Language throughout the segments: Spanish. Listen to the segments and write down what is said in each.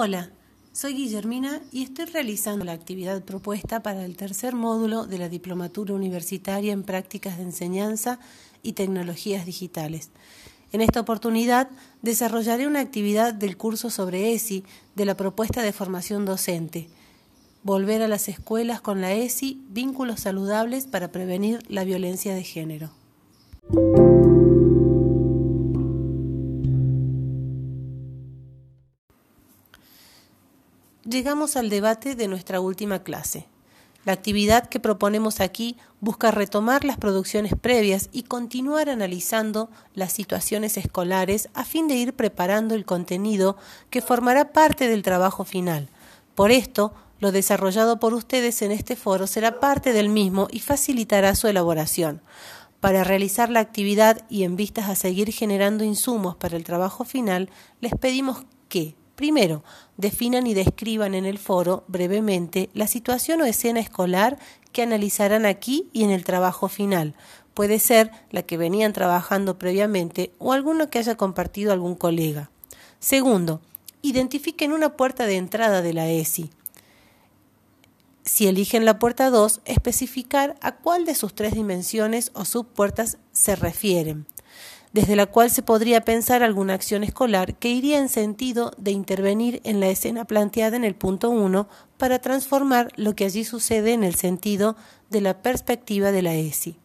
Hola, soy Guillermina y estoy realizando la actividad propuesta para el tercer módulo de la Diplomatura Universitaria en Prácticas de Enseñanza y Tecnologías Digitales. En esta oportunidad desarrollaré una actividad del curso sobre ESI de la propuesta de formación docente. Volver a las escuelas con la ESI, vínculos saludables para prevenir la violencia de género. Llegamos al debate de nuestra última clase. La actividad que proponemos aquí busca retomar las producciones previas y continuar analizando las situaciones escolares a fin de ir preparando el contenido que formará parte del trabajo final. Por esto, lo desarrollado por ustedes en este foro será parte del mismo y facilitará su elaboración. Para realizar la actividad y en vistas a seguir generando insumos para el trabajo final, les pedimos que Primero, definan y describan en el foro brevemente la situación o escena escolar que analizarán aquí y en el trabajo final. Puede ser la que venían trabajando previamente o alguno que haya compartido algún colega. Segundo, identifiquen una puerta de entrada de la ESI. Si eligen la puerta 2, especificar a cuál de sus tres dimensiones o subpuertas se refieren desde la cual se podría pensar alguna acción escolar que iría en sentido de intervenir en la escena planteada en el punto 1 para transformar lo que allí sucede en el sentido de la perspectiva de la ESI.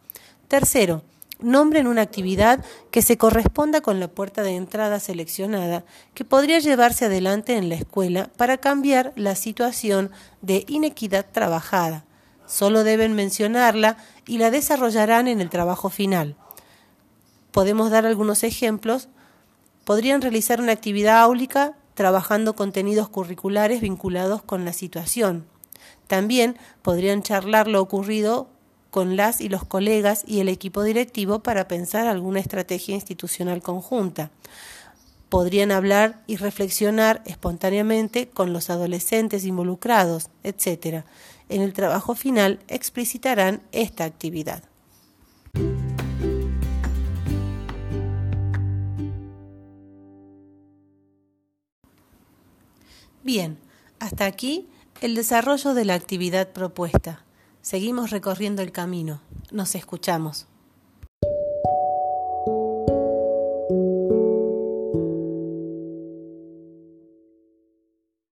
Tercero, nombren una actividad que se corresponda con la puerta de entrada seleccionada que podría llevarse adelante en la escuela para cambiar la situación de inequidad trabajada. Solo deben mencionarla y la desarrollarán en el trabajo final. Podemos dar algunos ejemplos. Podrían realizar una actividad áulica trabajando contenidos curriculares vinculados con la situación. También podrían charlar lo ocurrido con las y los colegas y el equipo directivo para pensar alguna estrategia institucional conjunta. Podrían hablar y reflexionar espontáneamente con los adolescentes involucrados, etc. En el trabajo final explicitarán esta actividad. Bien, hasta aquí el desarrollo de la actividad propuesta. Seguimos recorriendo el camino. Nos escuchamos.